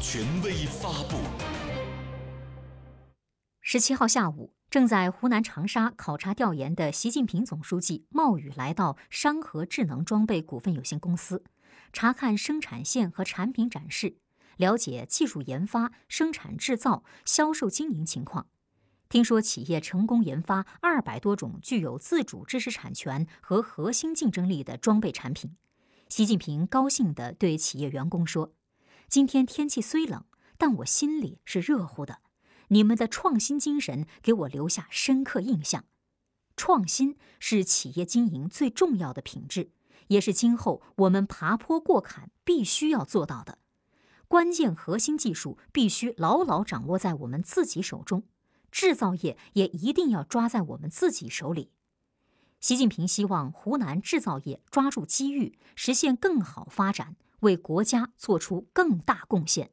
权威发布。十七号下午，正在湖南长沙考察调研的习近平总书记冒雨来到山河智能装备股份有限公司，查看生产线和产品展示，了解技术研发、生产制造、销售经营情况。听说企业成功研发二百多种具有自主知识产权和核心竞争力的装备产品，习近平高兴地对企业员工说：“今天天气虽冷，但我心里是热乎的。你们的创新精神给我留下深刻印象。创新是企业经营最重要的品质，也是今后我们爬坡过坎必须要做到的。关键核心技术必须牢牢掌握在我们自己手中。”制造业也一定要抓在我们自己手里。习近平希望湖南制造业抓住机遇，实现更好发展，为国家做出更大贡献。